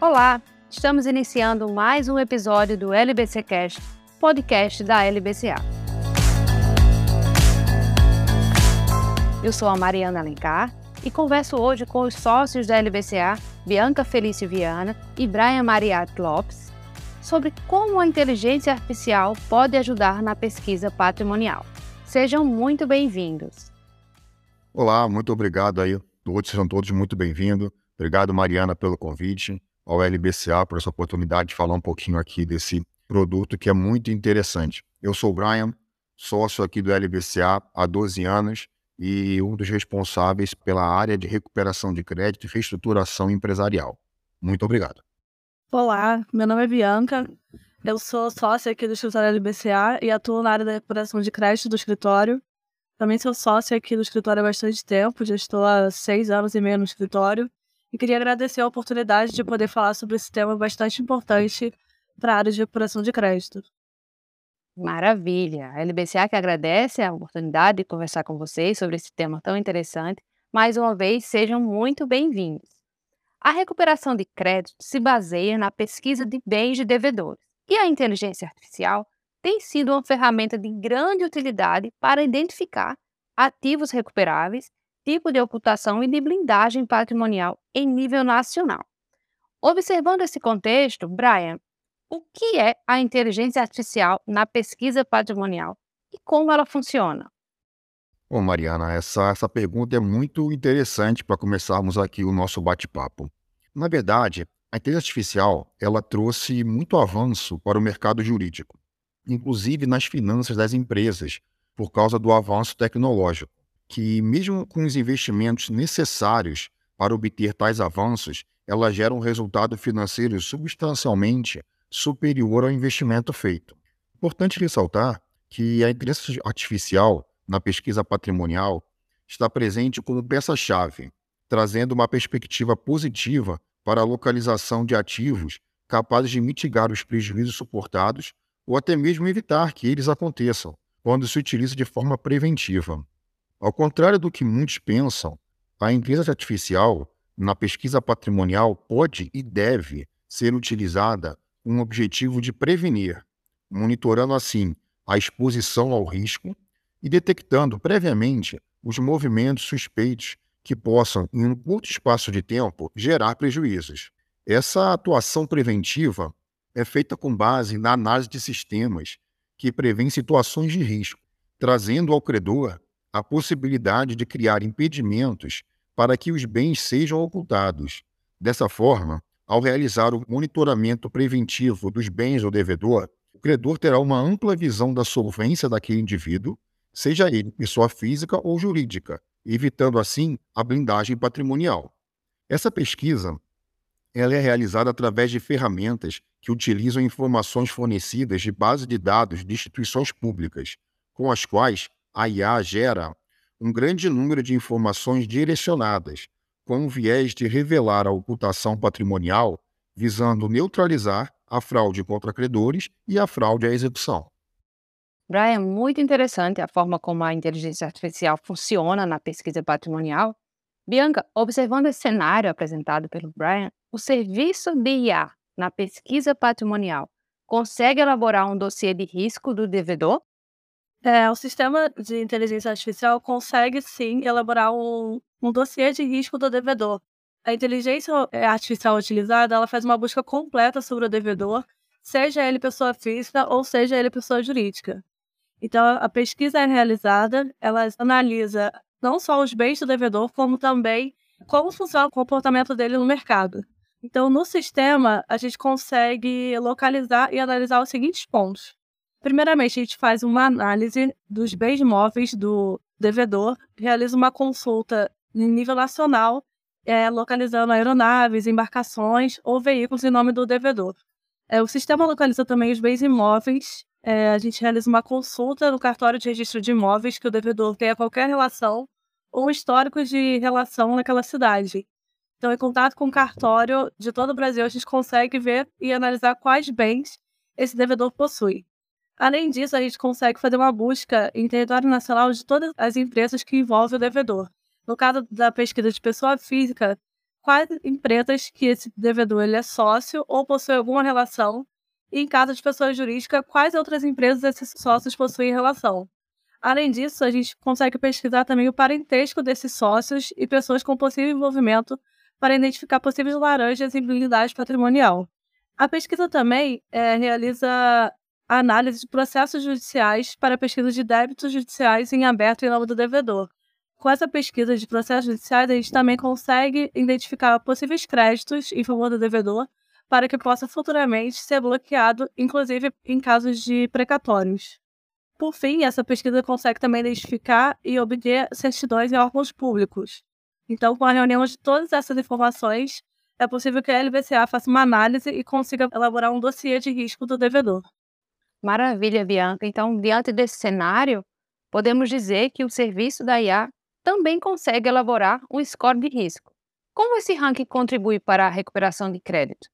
Olá, estamos iniciando mais um episódio do LBC Cast, podcast da LBCA. Eu sou a Mariana Alencar e converso hoje com os sócios da LBCA, Bianca Felício Viana e Brian Mariat Lopes, sobre como a inteligência artificial pode ajudar na pesquisa patrimonial. Sejam muito bem-vindos. Olá, muito obrigado aí. Todos sejam todos muito bem-vindos. Obrigado, Mariana, pelo convite, ao LBCA por essa oportunidade de falar um pouquinho aqui desse produto que é muito interessante. Eu sou o Brian, sócio aqui do LBCA há 12 anos e um dos responsáveis pela área de recuperação de crédito e reestruturação empresarial. Muito obrigado. Olá, meu nome é Bianca, eu sou sócia aqui do escritório LBCA e atuo na área da recuperação de crédito do escritório. Também sou sócia aqui do escritório há bastante tempo, já estou há seis anos e meio no escritório. E queria agradecer a oportunidade de poder falar sobre esse tema bastante importante para a área de recuperação de crédito. Maravilha! A LBCA que agradece a oportunidade de conversar com vocês sobre esse tema tão interessante. Mais uma vez, sejam muito bem-vindos. A recuperação de crédito se baseia na pesquisa de bens de devedores, e a inteligência artificial tem sido uma ferramenta de grande utilidade para identificar ativos recuperáveis, tipo de ocultação e de blindagem patrimonial em nível nacional. Observando esse contexto, Brian, o que é a inteligência artificial na pesquisa patrimonial e como ela funciona? Bom, Mariana, essa, essa pergunta é muito interessante para começarmos aqui o nosso bate-papo. Na verdade, a inteligência artificial ela trouxe muito avanço para o mercado jurídico, inclusive nas finanças das empresas, por causa do avanço tecnológico, que mesmo com os investimentos necessários para obter tais avanços, ela gera um resultado financeiro substancialmente superior ao investimento feito. Importante ressaltar que a inteligência artificial na pesquisa patrimonial está presente como peça-chave, trazendo uma perspectiva positiva para a localização de ativos capazes de mitigar os prejuízos suportados ou até mesmo evitar que eles aconteçam, quando se utiliza de forma preventiva. Ao contrário do que muitos pensam, a inteligência artificial na pesquisa patrimonial pode e deve ser utilizada com o objetivo de prevenir, monitorando assim a exposição ao risco e detectando previamente os movimentos suspeitos que possam, em um curto espaço de tempo, gerar prejuízos. Essa atuação preventiva é feita com base na análise de sistemas que prevêem situações de risco, trazendo ao credor a possibilidade de criar impedimentos para que os bens sejam ocultados. Dessa forma, ao realizar o monitoramento preventivo dos bens do devedor, o credor terá uma ampla visão da solvência daquele indivíduo, seja ele pessoa física ou jurídica, evitando assim a blindagem patrimonial. Essa pesquisa ela é realizada através de ferramentas que utilizam informações fornecidas de base de dados de instituições públicas, com as quais a IA gera um grande número de informações direcionadas, com o viés de revelar a ocultação patrimonial, visando neutralizar a fraude contra credores e a fraude à execução. Brian, muito interessante a forma como a inteligência artificial funciona na pesquisa patrimonial. Bianca, observando esse cenário apresentado pelo Brian, o serviço de IA na pesquisa patrimonial consegue elaborar um dossiê de risco do devedor? É, o sistema de inteligência artificial consegue sim elaborar um, um dossiê de risco do devedor. A inteligência artificial utilizada ela faz uma busca completa sobre o devedor, seja ele pessoa física ou seja ele pessoa jurídica. Então, a pesquisa é realizada, ela analisa não só os bens do devedor, como também como funciona o comportamento dele no mercado. Então, no sistema, a gente consegue localizar e analisar os seguintes pontos. Primeiramente, a gente faz uma análise dos bens móveis do devedor, realiza uma consulta em nível nacional, é, localizando aeronaves, embarcações ou veículos em nome do devedor. É, o sistema localiza também os bens imóveis é, a gente realiza uma consulta no cartório de registro de imóveis que o devedor tenha qualquer relação ou histórico de relação naquela cidade. Então, em contato com o cartório de todo o Brasil, a gente consegue ver e analisar quais bens esse devedor possui. Além disso, a gente consegue fazer uma busca em território nacional de todas as empresas que envolvem o devedor. No caso da pesquisa de pessoa física, quais empresas que esse devedor ele é sócio ou possui alguma relação, e em caso de pessoa jurídica, quais outras empresas esses sócios possuem relação. Além disso, a gente consegue pesquisar também o parentesco desses sócios e pessoas com possível envolvimento para identificar possíveis laranjas em blindagem patrimonial. A pesquisa também é, realiza análise de processos judiciais para pesquisa de débitos judiciais em aberto em nome do devedor. Com essa pesquisa de processos judiciais, a gente também consegue identificar possíveis créditos em favor do devedor para que possa futuramente ser bloqueado, inclusive em casos de precatórios. Por fim, essa pesquisa consegue também identificar e obter certidões em órgãos públicos. Então, com a reunião de todas essas informações, é possível que a LVCA faça uma análise e consiga elaborar um dossiê de risco do devedor. Maravilha, Bianca. Então, diante desse cenário, podemos dizer que o serviço da IA também consegue elaborar um score de risco. Como esse ranking contribui para a recuperação de crédito?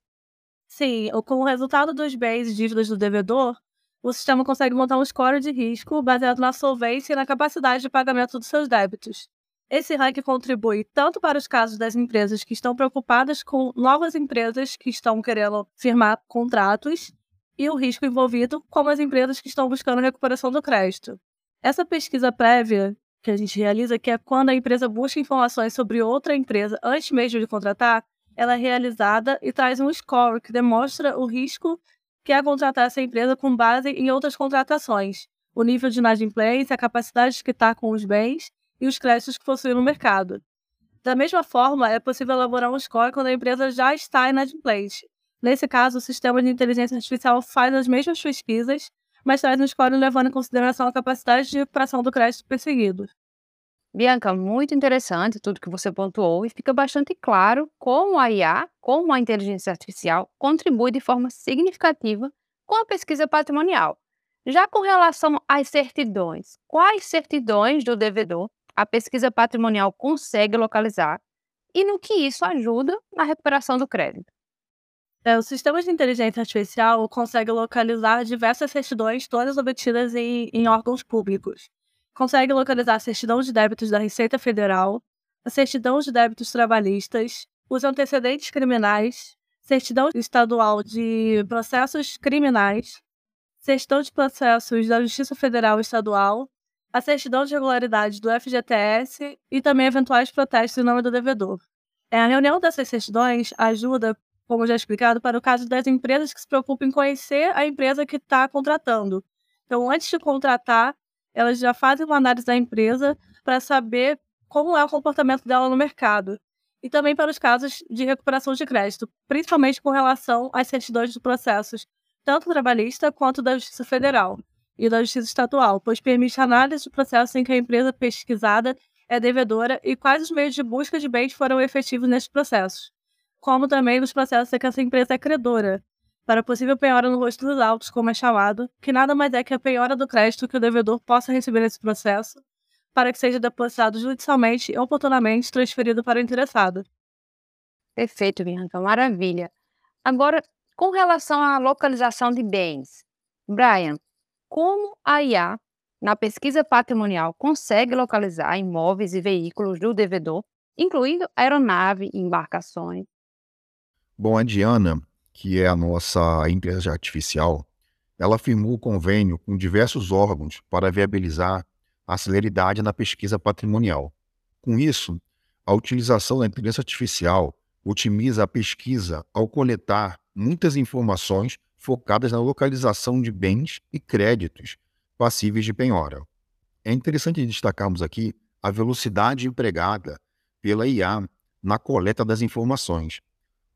Sim, com o resultado dos bens e dívidas do devedor, o sistema consegue montar um score de risco baseado na solvência e na capacidade de pagamento dos seus débitos. Esse ranking contribui tanto para os casos das empresas que estão preocupadas com novas empresas que estão querendo firmar contratos e o risco envolvido, como as empresas que estão buscando recuperação do crédito. Essa pesquisa prévia que a gente realiza, que é quando a empresa busca informações sobre outra empresa antes mesmo de contratar, ela é realizada e traz um score que demonstra o risco que é contratar essa empresa com base em outras contratações, o nível de inadimplência, a capacidade de quitar com os bens e os créditos que possui no mercado. Da mesma forma, é possível elaborar um score quando a empresa já está inadimplente. Nesse caso, o sistema de inteligência artificial faz as mesmas pesquisas, mas traz um score levando em consideração a capacidade de recuperação do crédito perseguido. Bianca, muito interessante tudo que você pontuou e fica bastante claro como a IA, como a inteligência artificial, contribui de forma significativa com a pesquisa patrimonial. Já com relação às certidões, quais certidões do devedor a pesquisa patrimonial consegue localizar e no que isso ajuda na recuperação do crédito? É, o sistema de inteligência artificial consegue localizar diversas certidões, todas obtidas em, em órgãos públicos consegue localizar a certidão de débitos da Receita Federal, a certidão de débitos trabalhistas, os antecedentes criminais, certidão estadual de processos criminais, certidão de processos da Justiça Federal e Estadual, a certidão de regularidade do FGTS e também eventuais protestos em nome do devedor. É, a reunião dessas certidões ajuda, como já explicado, para o caso das empresas que se preocupam em conhecer a empresa que está contratando. Então, antes de contratar, elas já fazem uma análise da empresa para saber como é o comportamento dela no mercado. E também para os casos de recuperação de crédito, principalmente com relação às certidões de processos, tanto trabalhista quanto da Justiça Federal e da Justiça Estadual, pois permite análise de processos em que a empresa pesquisada é devedora e quais os meios de busca de bens foram efetivos nesses processos, como também nos processos em que essa empresa é credora, para possível penhora no rosto dos autos, como é chamado, que nada mais é que a penhora do crédito que o devedor possa receber nesse processo, para que seja depositado judicialmente e oportunamente transferido para o interessado. Perfeito, Bianca, maravilha. Agora, com relação à localização de bens, Brian, como a IA, na pesquisa patrimonial, consegue localizar imóveis e veículos do devedor, incluindo aeronave e embarcações? Bom, a Diana, que é a nossa inteligência artificial, ela firmou convênio com diversos órgãos para viabilizar a celeridade na pesquisa patrimonial. Com isso, a utilização da inteligência artificial otimiza a pesquisa ao coletar muitas informações focadas na localização de bens e créditos passíveis de penhora. É interessante destacarmos aqui a velocidade empregada pela IA na coleta das informações,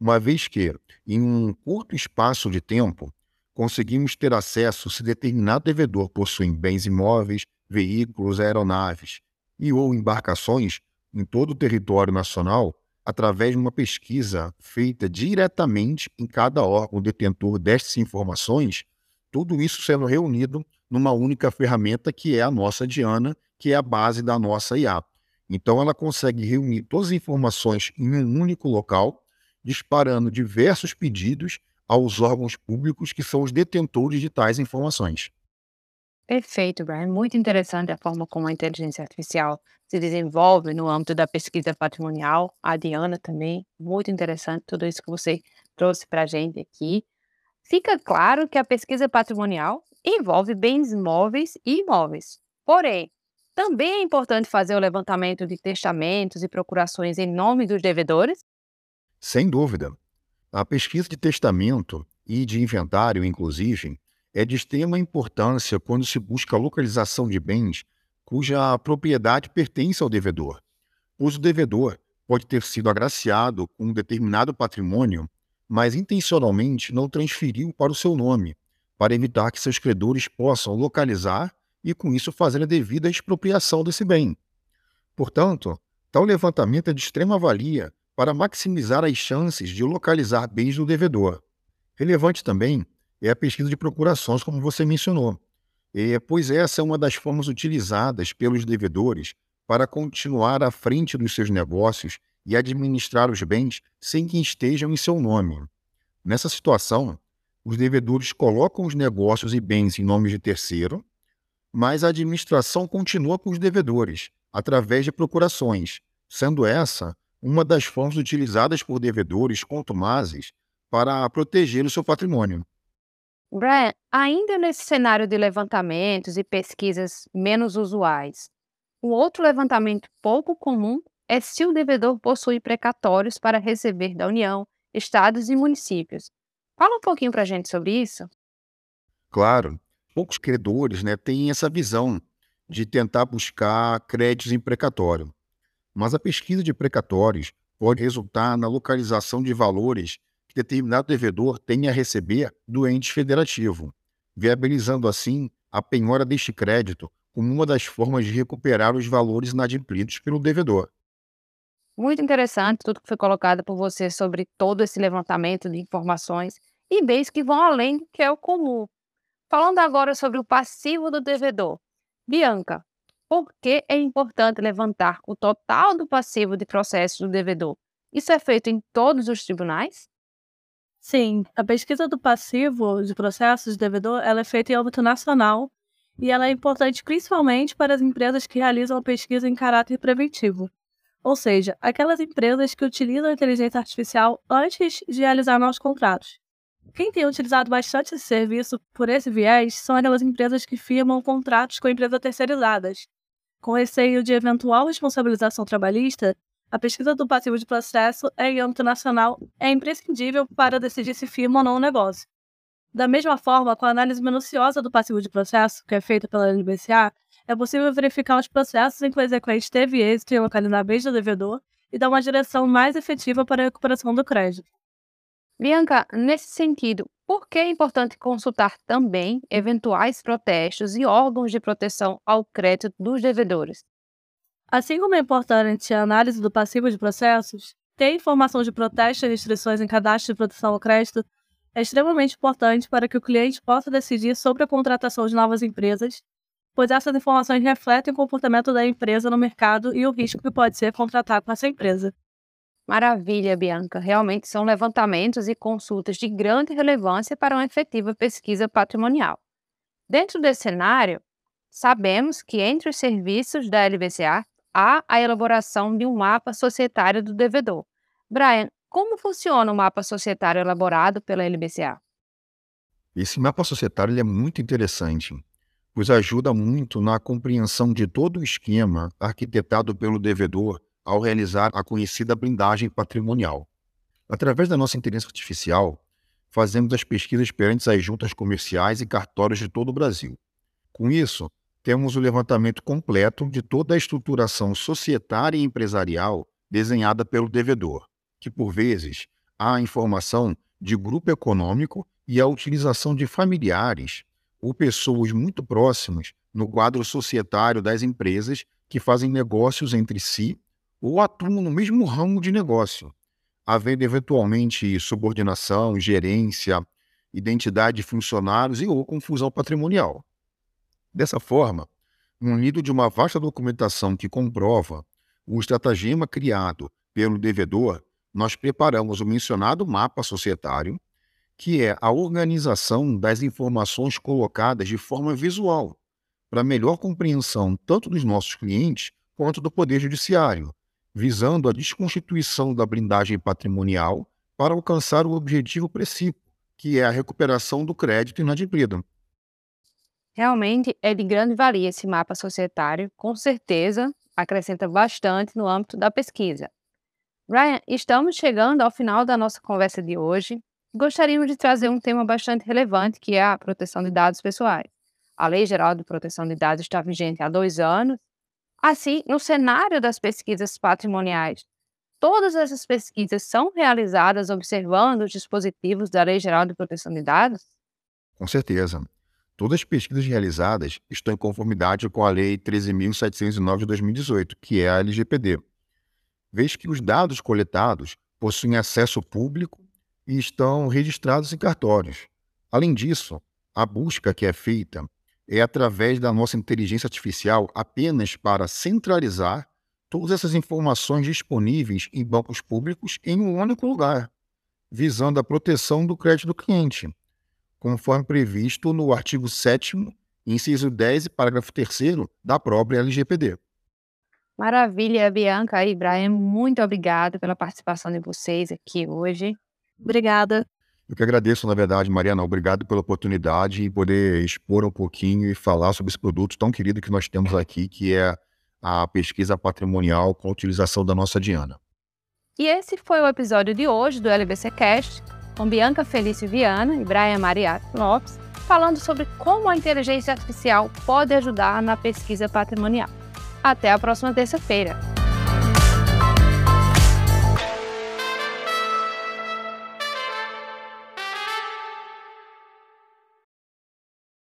uma vez que, em um curto espaço de tempo, conseguimos ter acesso se determinado devedor possui bens imóveis, veículos, aeronaves e ou embarcações em todo o território nacional através de uma pesquisa feita diretamente em cada órgão detentor destas informações, tudo isso sendo reunido numa única ferramenta que é a nossa Diana, que é a base da nossa IA. Então ela consegue reunir todas as informações em um único local disparando diversos pedidos aos órgãos públicos que são os detentores de tais informações. Perfeito, Brian. Muito interessante a forma como a inteligência artificial se desenvolve no âmbito da pesquisa patrimonial. A Diana também, muito interessante tudo isso que você trouxe para a gente aqui. Fica claro que a pesquisa patrimonial envolve bens móveis e imóveis. Porém, também é importante fazer o levantamento de testamentos e procurações em nome dos devedores? Sem dúvida. A pesquisa de testamento e de inventário, inclusive, é de extrema importância quando se busca a localização de bens cuja propriedade pertence ao devedor, pois o devedor pode ter sido agraciado com um determinado patrimônio, mas intencionalmente não transferiu para o seu nome, para evitar que seus credores possam localizar e, com isso, fazer a devida expropriação desse bem. Portanto, tal levantamento é de extrema valia para maximizar as chances de localizar bens do devedor. Relevante também é a pesquisa de procurações, como você mencionou, é, pois essa é uma das formas utilizadas pelos devedores para continuar à frente dos seus negócios e administrar os bens sem que estejam em seu nome. Nessa situação, os devedores colocam os negócios e bens em nome de terceiro, mas a administração continua com os devedores, através de procurações, sendo essa uma das formas utilizadas por devedores contumazes para proteger o seu patrimônio. Brian, ainda nesse cenário de levantamentos e pesquisas menos usuais, um outro levantamento pouco comum é se o devedor possui precatórios para receber da União, estados e municípios. Fala um pouquinho para a gente sobre isso. Claro, poucos credores né, têm essa visão de tentar buscar créditos em precatório. Mas a pesquisa de precatórios pode resultar na localização de valores que determinado devedor tenha a receber do ente federativo, viabilizando assim a penhora deste crédito como uma das formas de recuperar os valores inadimplidos pelo devedor. Muito interessante tudo que foi colocado por você sobre todo esse levantamento de informações e bens que vão além do que é o comum. Falando agora sobre o passivo do devedor. Bianca, por que é importante levantar o total do passivo de processo do devedor? Isso é feito em todos os tribunais? Sim, a pesquisa do passivo de processos de devedor ela é feita em âmbito nacional e ela é importante principalmente para as empresas que realizam pesquisa em caráter preventivo. Ou seja, aquelas empresas que utilizam a inteligência artificial antes de realizar novos contratos. Quem tem utilizado bastante esse serviço por esse viés são aquelas empresas que firmam contratos com empresas terceirizadas. Com receio de eventual responsabilização trabalhista, a pesquisa do passivo de processo em âmbito nacional é imprescindível para decidir se firma ou não o negócio. Da mesma forma, com a análise minuciosa do passivo de processo, que é feita pela LBCA, é possível verificar os processos em que o exequente teve êxito em localizar bens do devedor e dar uma direção mais efetiva para a recuperação do crédito. Bianca, nesse sentido, por que é importante consultar também eventuais protestos e órgãos de proteção ao crédito dos devedores? Assim como é importante a análise do passivo de processos, ter informação de protesto e restrições em cadastro de proteção ao crédito é extremamente importante para que o cliente possa decidir sobre a contratação de novas empresas, pois essas informações refletem o comportamento da empresa no mercado e o risco que pode ser contratar com essa empresa. Maravilha, Bianca. Realmente são levantamentos e consultas de grande relevância para uma efetiva pesquisa patrimonial. Dentro desse cenário, sabemos que entre os serviços da LBCA há a elaboração de um mapa societário do devedor. Brian, como funciona o mapa societário elaborado pela LBCA? Esse mapa societário é muito interessante, pois ajuda muito na compreensão de todo o esquema arquitetado pelo devedor ao realizar a conhecida blindagem patrimonial. Através da nossa inteligência artificial, fazemos as pesquisas perante as juntas comerciais e cartórios de todo o Brasil. Com isso, temos o levantamento completo de toda a estruturação societária e empresarial desenhada pelo devedor, que, por vezes, há informação de grupo econômico e a utilização de familiares ou pessoas muito próximas no quadro societário das empresas que fazem negócios entre si ou atuam no mesmo ramo de negócio, havendo eventualmente subordinação, gerência, identidade de funcionários e ou confusão patrimonial. Dessa forma, munido de uma vasta documentação que comprova o estratagema criado pelo devedor, nós preparamos o mencionado mapa societário, que é a organização das informações colocadas de forma visual, para melhor compreensão tanto dos nossos clientes quanto do Poder Judiciário, visando a desconstituição da blindagem patrimonial para alcançar o objetivo precípio, que é a recuperação do crédito inadimplido. Realmente é de grande valia esse mapa societário, com certeza acrescenta bastante no âmbito da pesquisa. Ryan, estamos chegando ao final da nossa conversa de hoje. Gostaríamos de trazer um tema bastante relevante, que é a proteção de dados pessoais. A Lei Geral de Proteção de Dados está vigente há dois anos. Assim, no cenário das pesquisas patrimoniais, todas essas pesquisas são realizadas observando os dispositivos da Lei Geral de Proteção de Dados? Com certeza. Todas as pesquisas realizadas estão em conformidade com a Lei 13.709 de 2018, que é a LGPD vez que os dados coletados possuem acesso público e estão registrados em cartórios. Além disso, a busca que é feita é através da nossa inteligência artificial apenas para centralizar todas essas informações disponíveis em bancos públicos em um único lugar, visando a proteção do crédito do cliente, conforme previsto no artigo 7 inciso 10 e parágrafo 3 da própria LGPD. Maravilha, Bianca e Brian, muito obrigada pela participação de vocês aqui hoje. Obrigada. Eu que agradeço, na verdade, Mariana. Obrigado pela oportunidade e poder expor um pouquinho e falar sobre esse produto tão querido que nós temos aqui, que é a pesquisa patrimonial com a utilização da nossa Diana. E esse foi o episódio de hoje do LBC Cast, com Bianca Felício Viana e Brian Mariato Lopes, falando sobre como a inteligência artificial pode ajudar na pesquisa patrimonial. Até a próxima terça-feira.